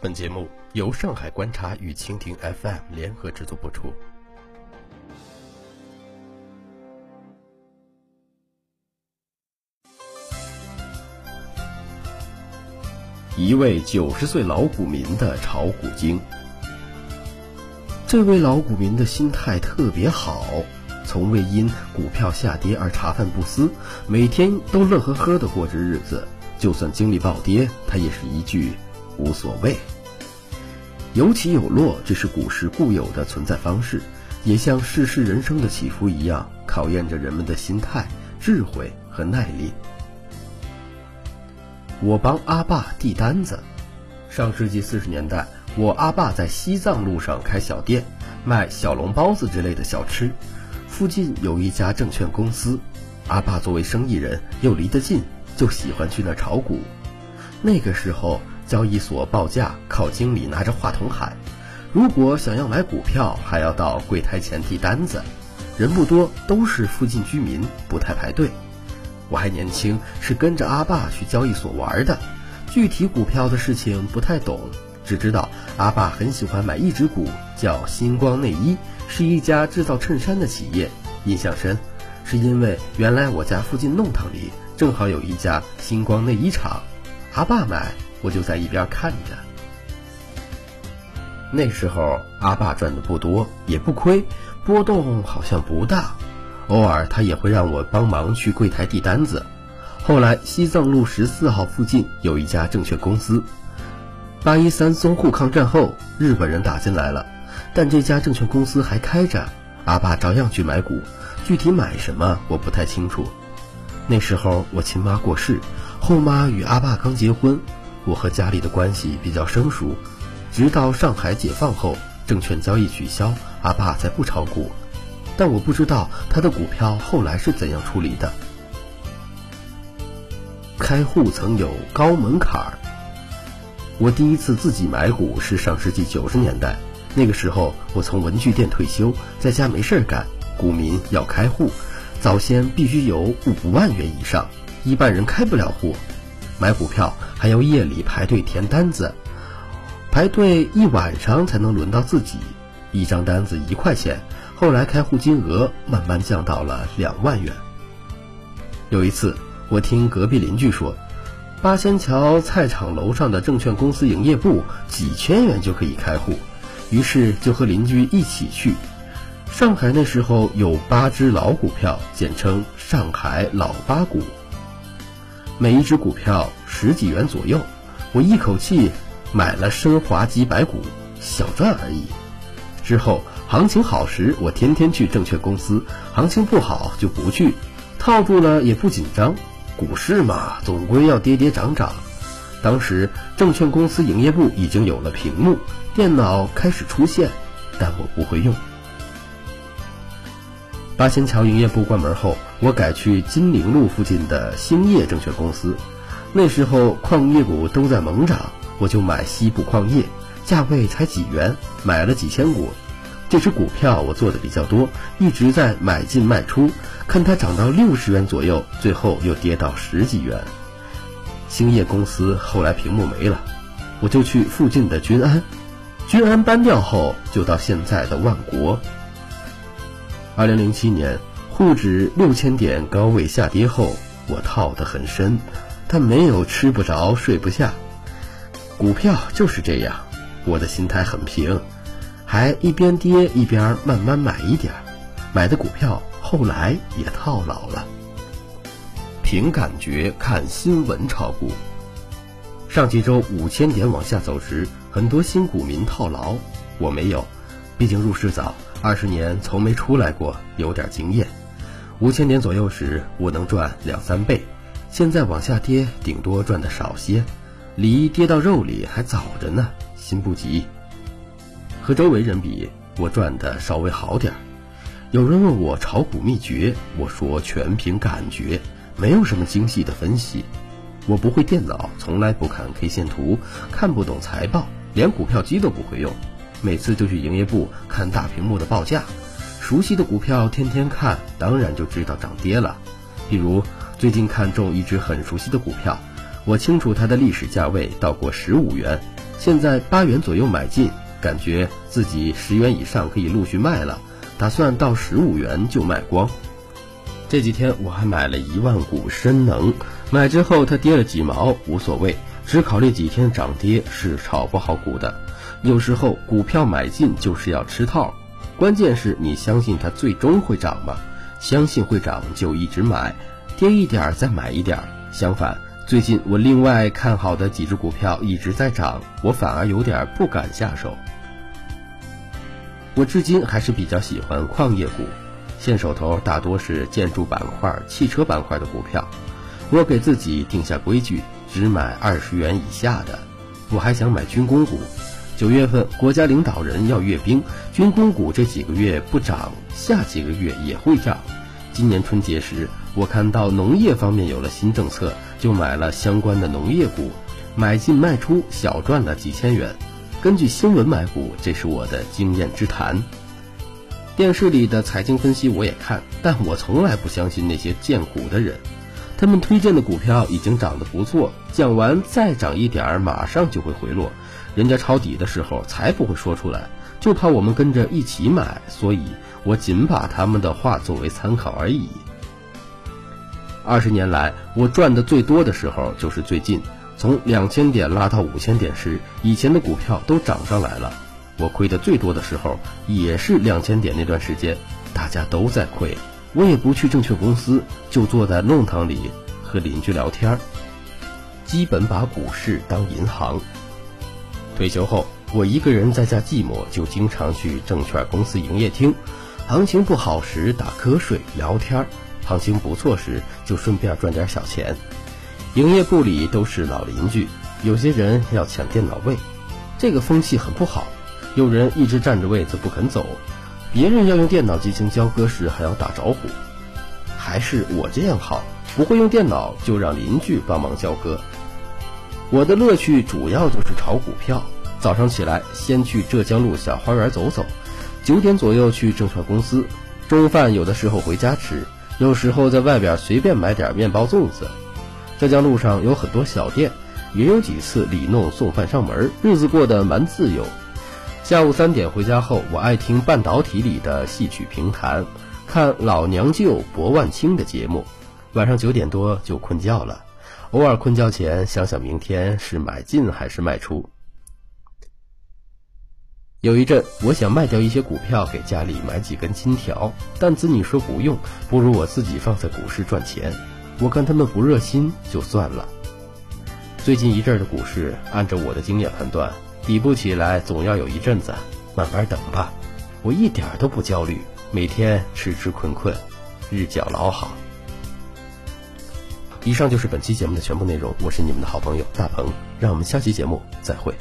本节目由上海观察与蜻蜓 FM 联合制作播出。一位九十岁老股民的炒股经。这位老股民的心态特别好，从未因股票下跌而茶饭不思，每天都乐呵呵的过着日子。就算经历暴跌，他也是一句无所谓。有起有落，这是股市固有的存在方式，也像世事人生的起伏一样，考验着人们的心态、智慧和耐力。我帮阿爸递单子。上世纪四十年代，我阿爸在西藏路上开小店，卖小笼包子之类的小吃。附近有一家证券公司，阿爸作为生意人又离得近。就喜欢去那炒股，那个时候交易所报价靠经理拿着话筒喊，如果想要买股票，还要到柜台前递单子，人不多，都是附近居民，不太排队。我还年轻，是跟着阿爸去交易所玩的，具体股票的事情不太懂，只知道阿爸很喜欢买一只股，叫星光内衣，是一家制造衬衫的企业，印象深，是因为原来我家附近弄堂里。正好有一家星光内衣厂，阿爸买，我就在一边看着。那时候阿爸赚的不多，也不亏，波动好像不大。偶尔他也会让我帮忙去柜台递单子。后来西藏路十四号附近有一家证券公司，八一三淞沪抗战后日本人打进来了，但这家证券公司还开着，阿爸照样去买股，具体买什么我不太清楚。那时候我亲妈过世，后妈与阿爸刚结婚，我和家里的关系比较生疏。直到上海解放后，证券交易取消，阿爸才不炒股。但我不知道他的股票后来是怎样处理的。开户曾有高门槛儿。我第一次自己买股是上世纪九十年代，那个时候我从文具店退休，在家没事儿干，股民要开户。早先必须有五万元以上，一般人开不了户。买股票还要夜里排队填单子，排队一晚上才能轮到自己。一张单子一块钱，后来开户金额慢慢降到了两万元。有一次，我听隔壁邻居说，八仙桥菜场楼上的证券公司营业部几千元就可以开户，于是就和邻居一起去。上海那时候有八只老股票，简称上海老八股。每一只股票十几元左右，我一口气买了升华几百股，小赚而已。之后行情好时，我天天去证券公司；行情不好就不去，套住了也不紧张。股市嘛，总归要跌跌涨涨。当时证券公司营业部已经有了屏幕，电脑开始出现，但我不会用。八仙桥营业部关门后，我改去金陵路附近的兴业证券公司。那时候矿业股都在猛涨，我就买西部矿业，价位才几元，买了几千股。这只股票我做的比较多，一直在买进卖出，看它涨到六十元左右，最后又跌到十几元。兴业公司后来屏幕没了，我就去附近的君安。君安搬掉后，就到现在的万国。二零零七年，沪指六千点高位下跌后，我套得很深，但没有吃不着睡不下。股票就是这样，我的心态很平，还一边跌一边慢慢买一点，买的股票后来也套牢了。凭感觉看新闻炒股，上几周五千点往下走时，很多新股民套牢，我没有，毕竟入市早。二十年从没出来过，有点经验。五千点左右时，我能赚两三倍。现在往下跌，顶多赚的少些，离跌到肉里还早着呢，心不急。和周围人比，我赚的稍微好点儿。有人问我炒股秘诀，我说全凭感觉，没有什么精细的分析。我不会电脑，从来不看 K 线图，看不懂财报，连股票机都不会用。每次就去营业部看大屏幕的报价，熟悉的股票天天看，当然就知道涨跌了。比如最近看中一只很熟悉的股票，我清楚它的历史价位到过十五元，现在八元左右买进，感觉自己十元以上可以陆续卖了，打算到十五元就卖光。这几天我还买了一万股深能，买之后它跌了几毛无所谓，只考虑几天涨跌是炒不好股的。有时候股票买进就是要吃套，关键是你相信它最终会涨吗？相信会涨就一直买，跌一点再买一点。相反。最近我另外看好的几只股票一直在涨，我反而有点不敢下手。我至今还是比较喜欢矿业股，现手头大多是建筑板块、汽车板块的股票。我给自己定下规矩，只买二十元以下的。我还想买军工股。九月份国家领导人要阅兵，军工股这几个月不涨，下几个月也会涨。今年春节时，我看到农业方面有了新政策。就买了相关的农业股，买进卖出小赚了几千元。根据新闻买股，这是我的经验之谈。电视里的财经分析我也看，但我从来不相信那些荐股的人。他们推荐的股票已经涨得不错，讲完再涨一点儿，马上就会回落。人家抄底的时候才不会说出来，就怕我们跟着一起买，所以我仅把他们的话作为参考而已。二十年来，我赚的最多的时候就是最近，从两千点拉到五千点时，以前的股票都涨上来了。我亏的最多的时候也是两千点那段时间，大家都在亏，我也不去证券公司，就坐在弄堂里和邻居聊天儿，基本把股市当银行。退休后，我一个人在家寂寞，就经常去证券公司营业厅，行情不好时打瞌睡聊天儿。行情不错时，就顺便赚点小钱。营业部里都是老邻居，有些人要抢电脑位，这个风气很不好。有人一直占着位子不肯走，别人要用电脑进行交割时还要打招呼。还是我这样好，不会用电脑就让邻居帮忙交割。我的乐趣主要就是炒股票。早上起来先去浙江路小花园走走，九点左右去证券公司，中饭有的时候回家吃。有时候在外边随便买点面包粽子，浙江路上有很多小店，也有几次礼弄送饭上门，日子过得蛮自由。下午三点回家后，我爱听半导体里的戏曲评弹，看老娘舅薄万青的节目。晚上九点多就困觉了，偶尔困觉前想想明天是买进还是卖出。有一阵，我想卖掉一些股票给家里买几根金条，但子女说不用，不如我自己放在股市赚钱。我看他们不热心，就算了。最近一阵的股市，按照我的经验判断，底部起来总要有一阵子，慢慢等吧。我一点都不焦虑，每天吃吃困困，日脚老好。以上就是本期节目的全部内容，我是你们的好朋友大鹏，让我们下期节目再会。